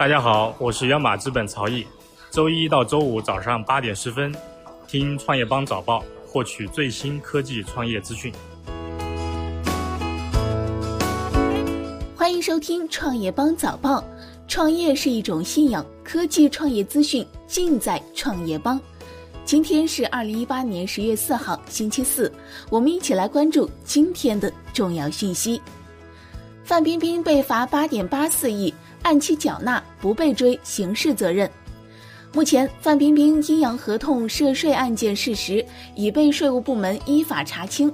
大家好，我是央马资本曹毅。周一到周五早上八点十分，听创业邦早报，获取最新科技创业资讯。欢迎收听创业邦早报。创业是一种信仰，科技创业资讯尽在创业邦。今天是二零一八年十月四号，星期四。我们一起来关注今天的重要讯息。范冰冰被罚八点八四亿。按期缴纳不被追刑事责任。目前，范冰冰阴阳合同涉税案件事实已被税务部门依法查清。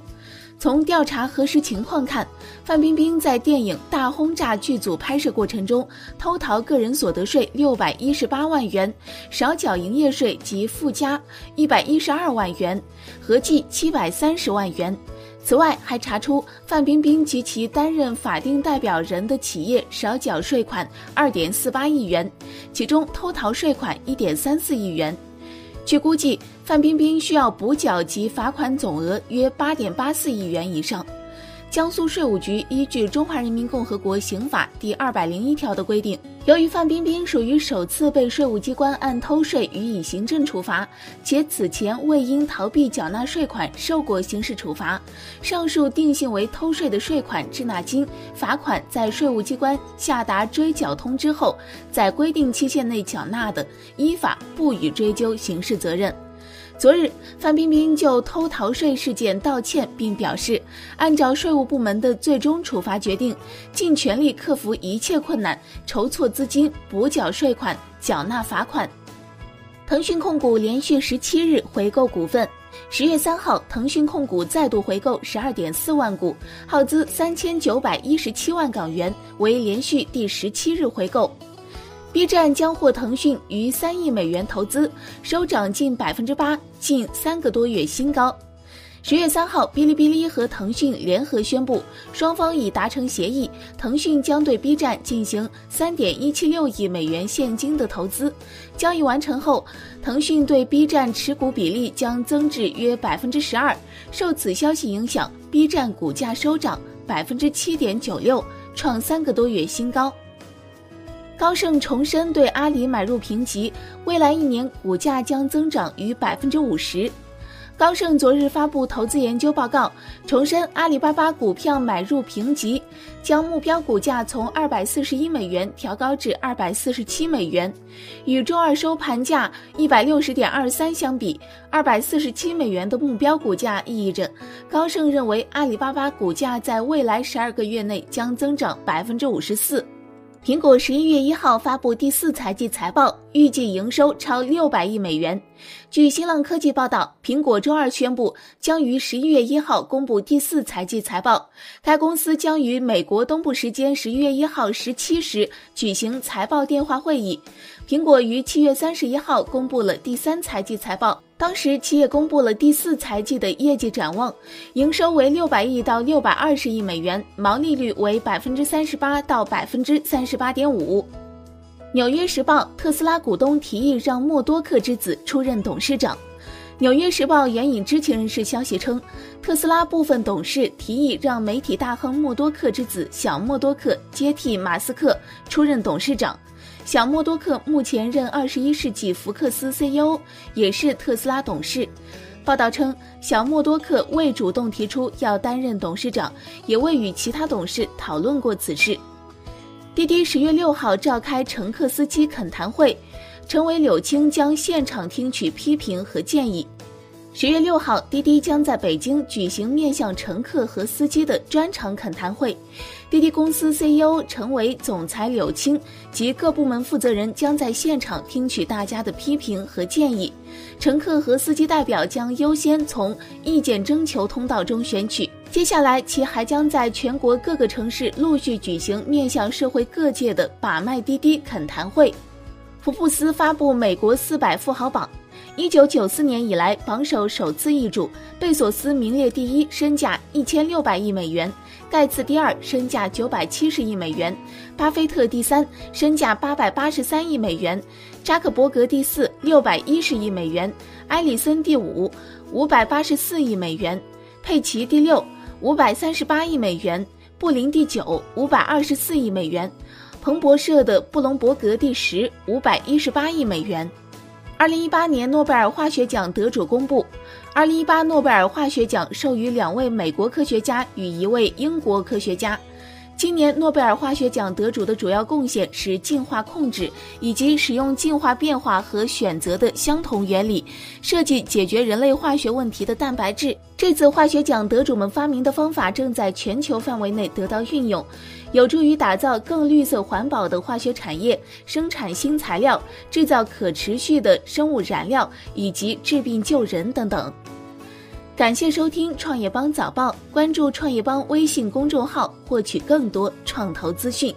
从调查核实情况看，范冰冰在电影《大轰炸》剧组拍摄过程中偷逃个人所得税六百一十八万元，少缴营业税及附加一百一十二万元，合计七百三十万元。此外，还查出范冰冰及其担任法定代表人的企业少缴税款二点四八亿元，其中偷逃税款一点三四亿元。据估计，范冰冰需要补缴及罚款总额约八点八四亿元以上。江苏税务局依据《中华人民共和国刑法》第二百零一条的规定，由于范冰冰属于首次被税务机关按偷税予以行政处罚，且此前未因逃避缴纳税款受过刑事处罚，上述定性为偷税的税款滞纳金、罚款在税务机关下达追缴通知后，在规定期限内缴纳的，依法不予追究刑事责任。昨日，范冰冰就偷逃税事件道歉，并表示，按照税务部门的最终处罚决定，尽全力克服一切困难，筹措资金补缴税款、缴纳罚款。腾讯控股连续十七日回购股份，十月三号，腾讯控股再度回购十二点四万股，耗资三千九百一十七万港元，为连续第十七日回购。B 站将获腾讯逾三亿美元投资，收涨近百分之八，近三个多月新高。十月三号，哔哩哔哩和腾讯联合宣布，双方已达成协议，腾讯将对 B 站进行三点一七六亿美元现金的投资。交易完成后，腾讯对 B 站持股比例将增至约百分之十二。受此消息影响，B 站股价收涨百分之七点九六，创三个多月新高。高盛重申对阿里买入评级，未来一年股价将增长逾百分之五十。高盛昨日发布投资研究报告，重申阿里巴巴股票买入评级，将目标股价从二百四十一美元调高至二百四十七美元。与周二收盘价一百六十点二三相比，二百四十七美元的目标股价意味着高盛认为阿里巴巴股价在未来十二个月内将增长百分之五十四。苹果十一月一号发布第四财季财报，预计营收超六百亿美元。据新浪科技报道，苹果周二宣布将于十一月一号公布第四财季财报。该公司将于美国东部时间十一月一号十七时举行财报电话会议。苹果于七月三十一号公布了第三财季财报。当时，企业公布了第四财季的业绩展望，营收为六百亿到六百二十亿美元，毛利率为百分之三十八到百分之三十八点五。纽约时报：特斯拉股东提议让默多克之子出任董事长。纽约时报援引知情人士消息称，特斯拉部分董事提议让媒体大亨默多克之子小默多克接替马斯克出任董事长。小默多克目前任二十一世纪福克斯 CEO，也是特斯拉董事。报道称，小默多克未主动提出要担任董事长，也未与其他董事讨论过此事。滴滴十月六号召开乘客司机恳谈会，陈伟柳青将现场听取批评和建议。十月六号，滴滴将在北京举行面向乘客和司机的专场恳谈会。滴滴公司 CEO 陈伟、总裁柳青及各部门负责人将在现场听取大家的批评和建议。乘客和司机代表将优先从意见征求通道中选取。接下来，其还将在全国各个城市陆续举行面向社会各界的把脉滴滴恳谈会。福布斯发布美国四百富豪榜。一九九四年以来，榜首首次易主，贝索斯名列第一，身价一千六百亿美元；盖茨第二，身价九百七十亿美元；巴菲特第三，身价八百八十三亿美元；扎克伯格第四，六百一十亿美元；埃里森第五，五百八十四亿美元；佩奇第六，五百三十八亿美元；布林第九，五百二十四亿美元；彭博社的布隆伯格第十，五百一十八亿美元。二零一八年诺贝尔化学奖得主公布，二零一八诺贝尔化学奖授予两位美国科学家与一位英国科学家。今年诺贝尔化学奖得主的主要贡献是进化控制，以及使用进化变化和选择的相同原理，设计解决人类化学问题的蛋白质。这次化学奖得主们发明的方法正在全球范围内得到运用，有助于打造更绿色环保的化学产业，生产新材料，制造可持续的生物燃料，以及治病救人等等。感谢收听创业邦早报，关注创业邦微信公众号，获取更多创投资讯。